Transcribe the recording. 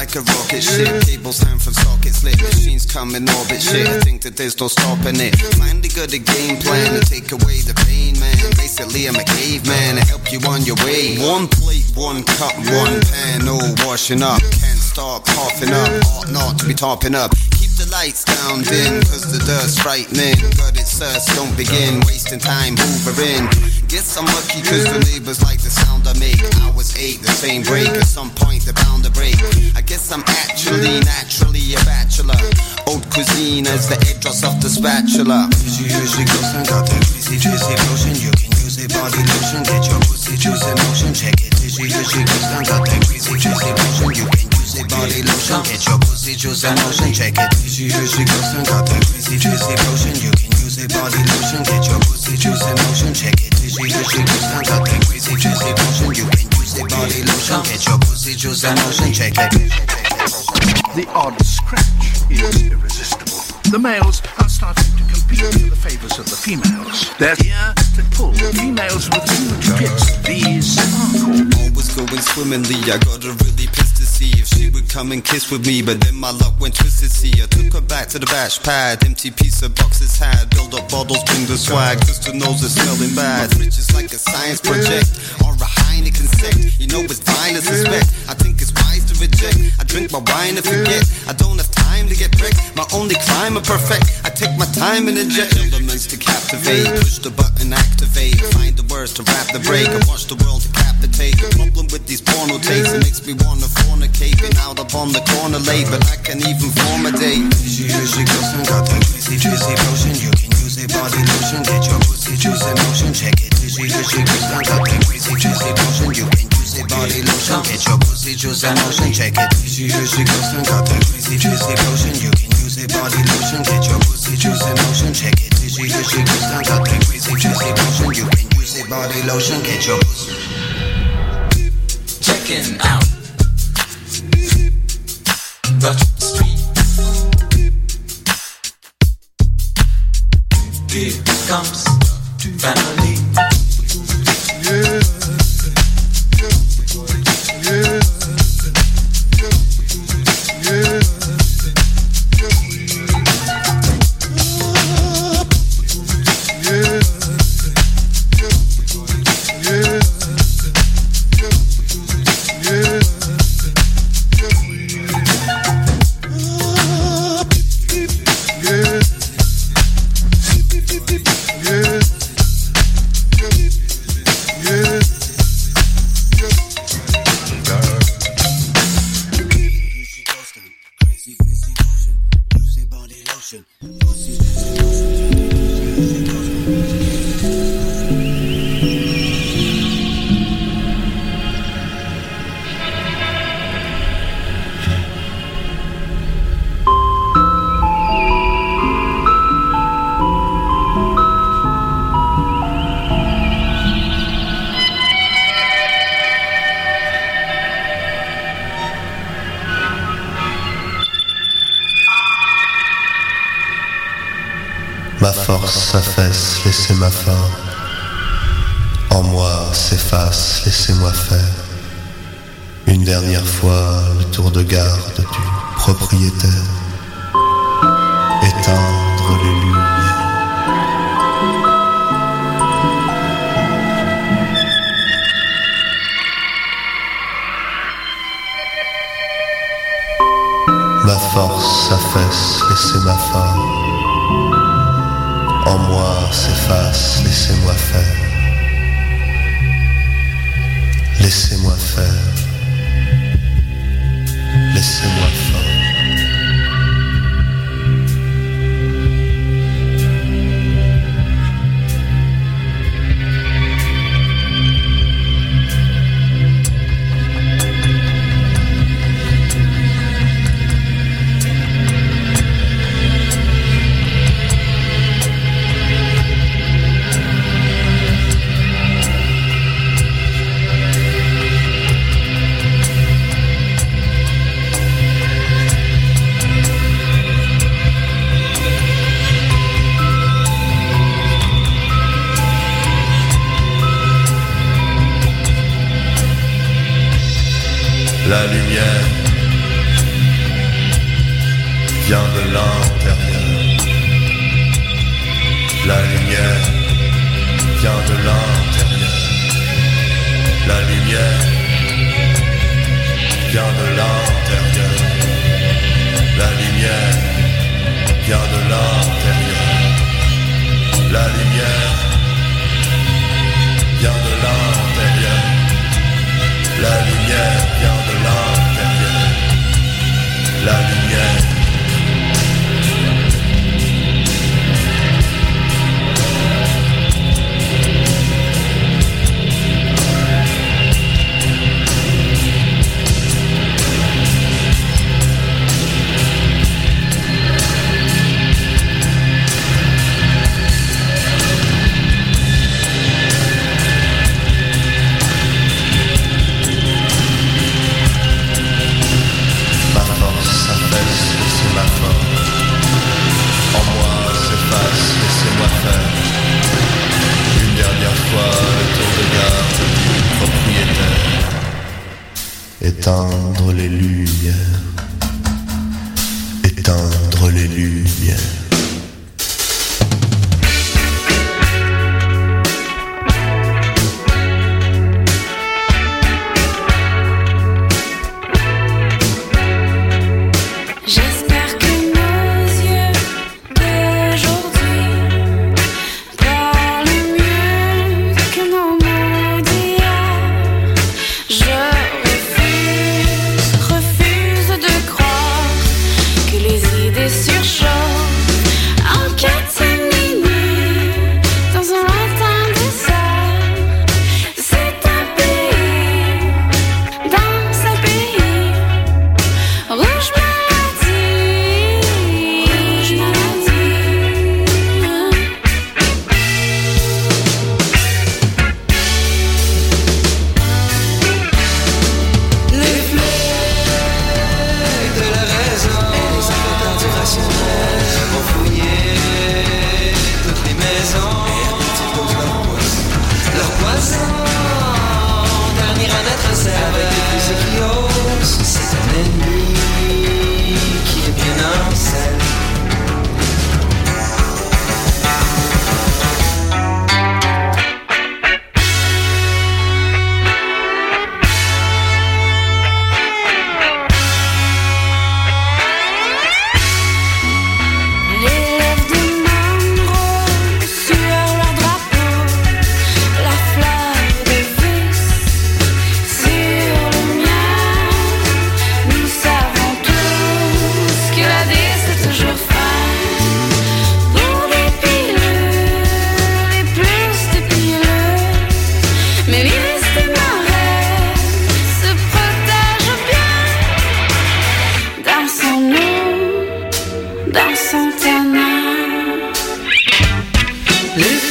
like a rocket ship, cables hang from sockets lit. Machines come in orbit shit. I think that there's no stopping it. Finally got a game plan to take away the pain, man. Basically, I'm a caveman to help you on your way. One plate, one cup, one pan, no washing up. Can't stop coughing up, ought not to be topping up. Keep the lights down dim, cause the dirt's frightening. Got it, sirs, don't begin wasting time hoovering. Guess I'm lucky cause the neighbors like the sound I make. I was eight, the same break. At some point, they're bound to break. I'm actually naturally a bachelor. Old cuisine as the head drops off the spatula. She usually goes got that greasy, juicy lotion. You can use it, body lotion. Get your pussy juice in motion. Check it. She usually goes and got that greasy, juicy lotion. You can use it, body lotion. Get your pussy juice in motion. Check it. She usually goes and got that greasy, juicy lotion. You can use it, body lotion. Get your pussy juice in motion. Check it. She usually goes and got that greasy, juicy lotion. You can use it, body lotion. Get your pussy juice in motion. Check it. The odd scratch is irresistible. The males are starting to compete for the favours of the females. They're here to pull females with huge tits. These sparkle. All was going swimmingly. I got a really pissed to see if she would come and kiss with me. But then my luck went twisted. See, I took her back to the bash pad. Empty piece of boxes had. Build up bottles, bring the swag. Just her nose is smelling bad. Fridge is like a science project or a Heineken sect. You know it's fine to suspect. I think reject. I drink my wine and forget. I don't have time to get wrecked. My only crime are perfect. I take my time and inject elements to captivate. Push the button, activate. Find the words to rap the break. I watch the world decapitate. The problem with these porno tapes, it makes me wanna fornicate. Been out up on the corner late, but I can even form a date. She usually got that greasy, juicy potion. You can use it, body lotion. Get your pussy juice in motion. Check it. She usually goes and got that greasy, juicy potion. You can it, body lotion. Get your pussy juice in motion. Check it. She usually goes got that greasy, juicy potion. You can use it, body lotion. Get your pussy juice in motion. Check it. She usually goes got that greasy, juicy potion. You can use it, body lotion. Get your pussy. Checking out the street. Here comes family. Ma force s'affaisse, laissez ma faim. En moi s'efface, laissez-moi faire. Une dernière fois, le tour de garde du propriétaire. Éteindre les lumières. Ma force s'affaisse, laissez ma femme. En moi s'efface, laissez-moi faire. Laissez-moi faire. Laissez-moi faire. La lumière vient de l'intérieur. La lumière vient de l'intérieur. La lumière vient de l'intérieur. La lumière vient de l'intérieur. La lumière live